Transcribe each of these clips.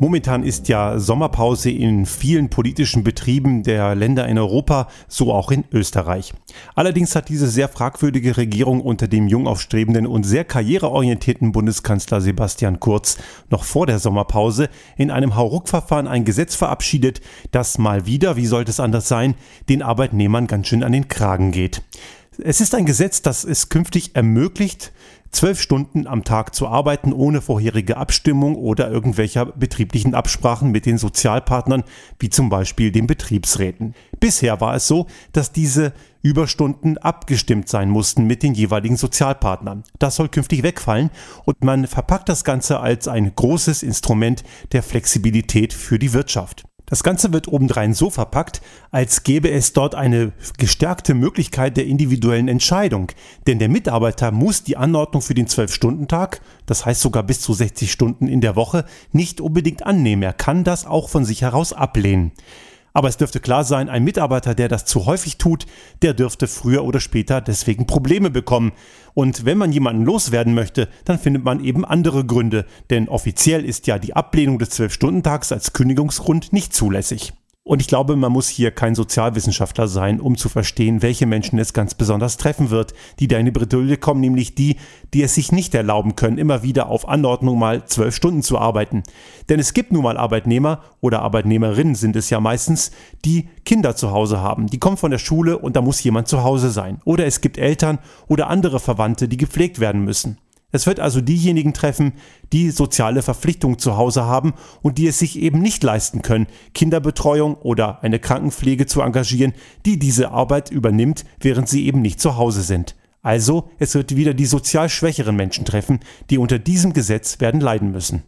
Momentan ist ja Sommerpause in vielen politischen Betrieben der Länder in Europa, so auch in Österreich. Allerdings hat diese sehr fragwürdige Regierung unter dem jung aufstrebenden und sehr karriereorientierten Bundeskanzler Sebastian Kurz noch vor der Sommerpause in einem Hauruck-Verfahren ein Gesetz verabschiedet, das mal wieder, wie sollte es anders sein, den Arbeitnehmern ganz schön an den Kragen geht. Es ist ein Gesetz, das es künftig ermöglicht, zwölf Stunden am Tag zu arbeiten, ohne vorherige Abstimmung oder irgendwelcher betrieblichen Absprachen mit den Sozialpartnern, wie zum Beispiel den Betriebsräten. Bisher war es so, dass diese Überstunden abgestimmt sein mussten mit den jeweiligen Sozialpartnern. Das soll künftig wegfallen und man verpackt das Ganze als ein großes Instrument der Flexibilität für die Wirtschaft. Das Ganze wird obendrein so verpackt, als gäbe es dort eine gestärkte Möglichkeit der individuellen Entscheidung. Denn der Mitarbeiter muss die Anordnung für den 12-Stunden-Tag, das heißt sogar bis zu 60 Stunden in der Woche, nicht unbedingt annehmen. Er kann das auch von sich heraus ablehnen. Aber es dürfte klar sein, ein Mitarbeiter, der das zu häufig tut, der dürfte früher oder später deswegen Probleme bekommen. Und wenn man jemanden loswerden möchte, dann findet man eben andere Gründe, denn offiziell ist ja die Ablehnung des 12-Stunden-Tags als Kündigungsgrund nicht zulässig. Und ich glaube, man muss hier kein Sozialwissenschaftler sein, um zu verstehen, welche Menschen es ganz besonders treffen wird, die da in die Bredouille kommen, nämlich die, die es sich nicht erlauben können, immer wieder auf Anordnung mal zwölf Stunden zu arbeiten. Denn es gibt nun mal Arbeitnehmer oder Arbeitnehmerinnen sind es ja meistens, die Kinder zu Hause haben. Die kommen von der Schule und da muss jemand zu Hause sein. Oder es gibt Eltern oder andere Verwandte, die gepflegt werden müssen. Es wird also diejenigen treffen, die soziale Verpflichtungen zu Hause haben und die es sich eben nicht leisten können, Kinderbetreuung oder eine Krankenpflege zu engagieren, die diese Arbeit übernimmt, während sie eben nicht zu Hause sind. Also, es wird wieder die sozial schwächeren Menschen treffen, die unter diesem Gesetz werden leiden müssen.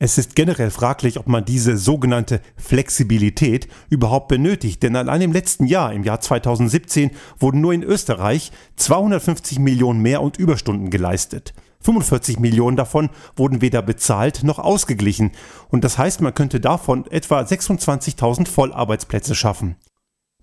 Es ist generell fraglich, ob man diese sogenannte Flexibilität überhaupt benötigt, denn allein im letzten Jahr, im Jahr 2017, wurden nur in Österreich 250 Millionen mehr und Überstunden geleistet. 45 Millionen davon wurden weder bezahlt noch ausgeglichen und das heißt, man könnte davon etwa 26.000 Vollarbeitsplätze schaffen.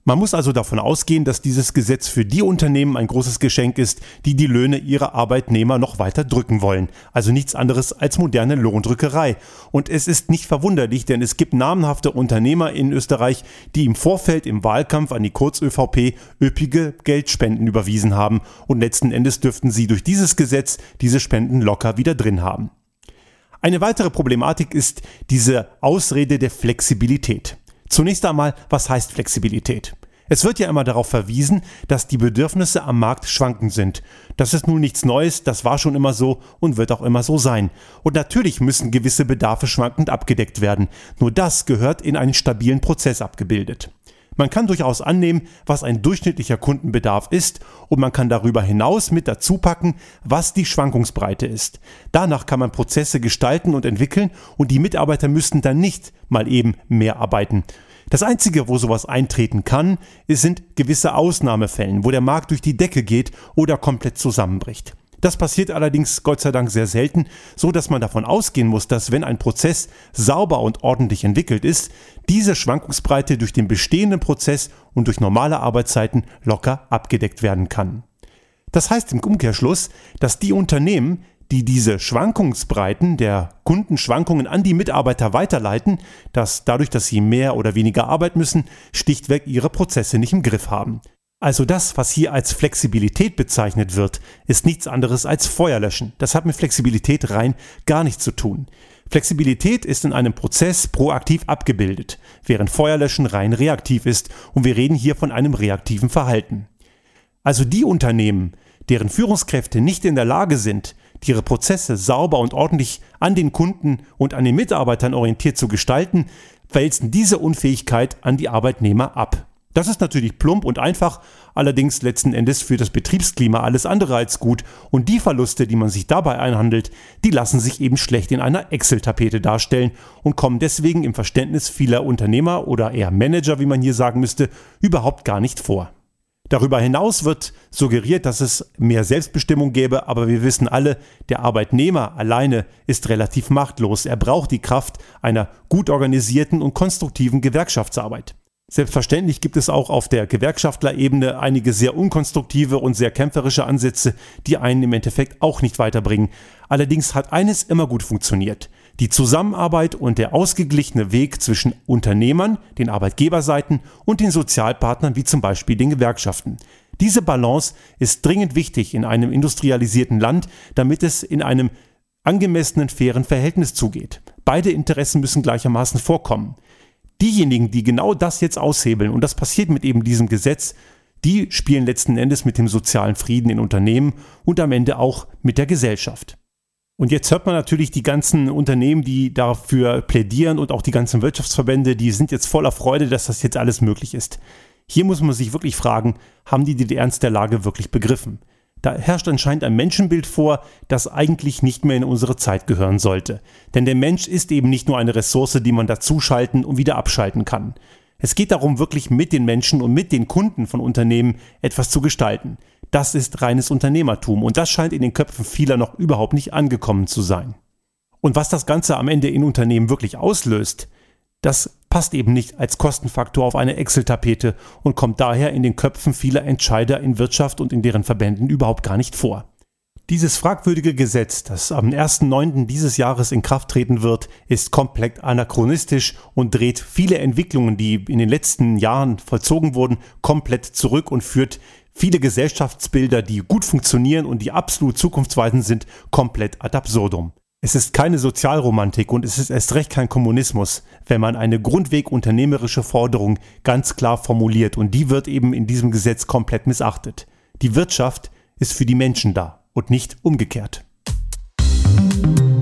Man muss also davon ausgehen, dass dieses Gesetz für die Unternehmen ein großes Geschenk ist, die die Löhne ihrer Arbeitnehmer noch weiter drücken wollen. Also nichts anderes als moderne Lohndrückerei. Und es ist nicht verwunderlich, denn es gibt namenhafte Unternehmer in Österreich, die im Vorfeld im Wahlkampf an die Kurz-ÖVP üppige Geldspenden überwiesen haben. Und letzten Endes dürften sie durch dieses Gesetz diese Spenden locker wieder drin haben. Eine weitere Problematik ist diese Ausrede der Flexibilität. Zunächst einmal, was heißt Flexibilität? Es wird ja immer darauf verwiesen, dass die Bedürfnisse am Markt schwankend sind. Das ist nun nichts Neues, das war schon immer so und wird auch immer so sein. Und natürlich müssen gewisse Bedarfe schwankend abgedeckt werden. Nur das gehört in einen stabilen Prozess abgebildet. Man kann durchaus annehmen, was ein durchschnittlicher Kundenbedarf ist und man kann darüber hinaus mit dazu packen, was die Schwankungsbreite ist. Danach kann man Prozesse gestalten und entwickeln und die Mitarbeiter müssten dann nicht mal eben mehr arbeiten. Das Einzige, wo sowas eintreten kann, sind gewisse Ausnahmefällen, wo der Markt durch die Decke geht oder komplett zusammenbricht. Das passiert allerdings Gott sei Dank sehr selten, so dass man davon ausgehen muss, dass wenn ein Prozess sauber und ordentlich entwickelt ist, diese Schwankungsbreite durch den bestehenden Prozess und durch normale Arbeitszeiten locker abgedeckt werden kann. Das heißt im Umkehrschluss, dass die Unternehmen, die diese Schwankungsbreiten der Kundenschwankungen an die Mitarbeiter weiterleiten, dass dadurch, dass sie mehr oder weniger arbeiten müssen, stichtweg ihre Prozesse nicht im Griff haben. Also das, was hier als Flexibilität bezeichnet wird, ist nichts anderes als Feuerlöschen. Das hat mit Flexibilität rein gar nichts zu tun. Flexibilität ist in einem Prozess proaktiv abgebildet, während Feuerlöschen rein reaktiv ist und wir reden hier von einem reaktiven Verhalten. Also die Unternehmen, deren Führungskräfte nicht in der Lage sind, ihre Prozesse sauber und ordentlich an den Kunden und an den Mitarbeitern orientiert zu gestalten, wälzen diese Unfähigkeit an die Arbeitnehmer ab. Das ist natürlich plump und einfach, allerdings letzten Endes für das Betriebsklima alles andere als gut und die Verluste, die man sich dabei einhandelt, die lassen sich eben schlecht in einer Excel-Tapete darstellen und kommen deswegen im Verständnis vieler Unternehmer oder eher Manager, wie man hier sagen müsste, überhaupt gar nicht vor. Darüber hinaus wird suggeriert, dass es mehr Selbstbestimmung gäbe, aber wir wissen alle, der Arbeitnehmer alleine ist relativ machtlos. Er braucht die Kraft einer gut organisierten und konstruktiven Gewerkschaftsarbeit. Selbstverständlich gibt es auch auf der Gewerkschaftlerebene einige sehr unkonstruktive und sehr kämpferische Ansätze, die einen im Endeffekt auch nicht weiterbringen. Allerdings hat eines immer gut funktioniert. Die Zusammenarbeit und der ausgeglichene Weg zwischen Unternehmern, den Arbeitgeberseiten und den Sozialpartnern wie zum Beispiel den Gewerkschaften. Diese Balance ist dringend wichtig in einem industrialisierten Land, damit es in einem angemessenen, fairen Verhältnis zugeht. Beide Interessen müssen gleichermaßen vorkommen. Diejenigen, die genau das jetzt aushebeln, und das passiert mit eben diesem Gesetz, die spielen letzten Endes mit dem sozialen Frieden in Unternehmen und am Ende auch mit der Gesellschaft. Und jetzt hört man natürlich die ganzen Unternehmen, die dafür plädieren und auch die ganzen Wirtschaftsverbände, die sind jetzt voller Freude, dass das jetzt alles möglich ist. Hier muss man sich wirklich fragen, haben die den Ernst der Lage wirklich begriffen? Da herrscht anscheinend ein Menschenbild vor, das eigentlich nicht mehr in unsere Zeit gehören sollte. Denn der Mensch ist eben nicht nur eine Ressource, die man dazuschalten und wieder abschalten kann. Es geht darum, wirklich mit den Menschen und mit den Kunden von Unternehmen etwas zu gestalten. Das ist reines Unternehmertum und das scheint in den Köpfen vieler noch überhaupt nicht angekommen zu sein. Und was das Ganze am Ende in Unternehmen wirklich auslöst, das passt eben nicht als Kostenfaktor auf eine Excel-Tapete und kommt daher in den Köpfen vieler Entscheider in Wirtschaft und in deren Verbänden überhaupt gar nicht vor. Dieses fragwürdige Gesetz, das am 1.9. dieses Jahres in Kraft treten wird, ist komplett anachronistisch und dreht viele Entwicklungen, die in den letzten Jahren vollzogen wurden, komplett zurück und führt viele Gesellschaftsbilder, die gut funktionieren und die absolut zukunftsweisend sind, komplett ad absurdum. Es ist keine Sozialromantik und es ist erst recht kein Kommunismus, wenn man eine grundweg unternehmerische Forderung ganz klar formuliert und die wird eben in diesem Gesetz komplett missachtet. Die Wirtschaft ist für die Menschen da und nicht umgekehrt. Musik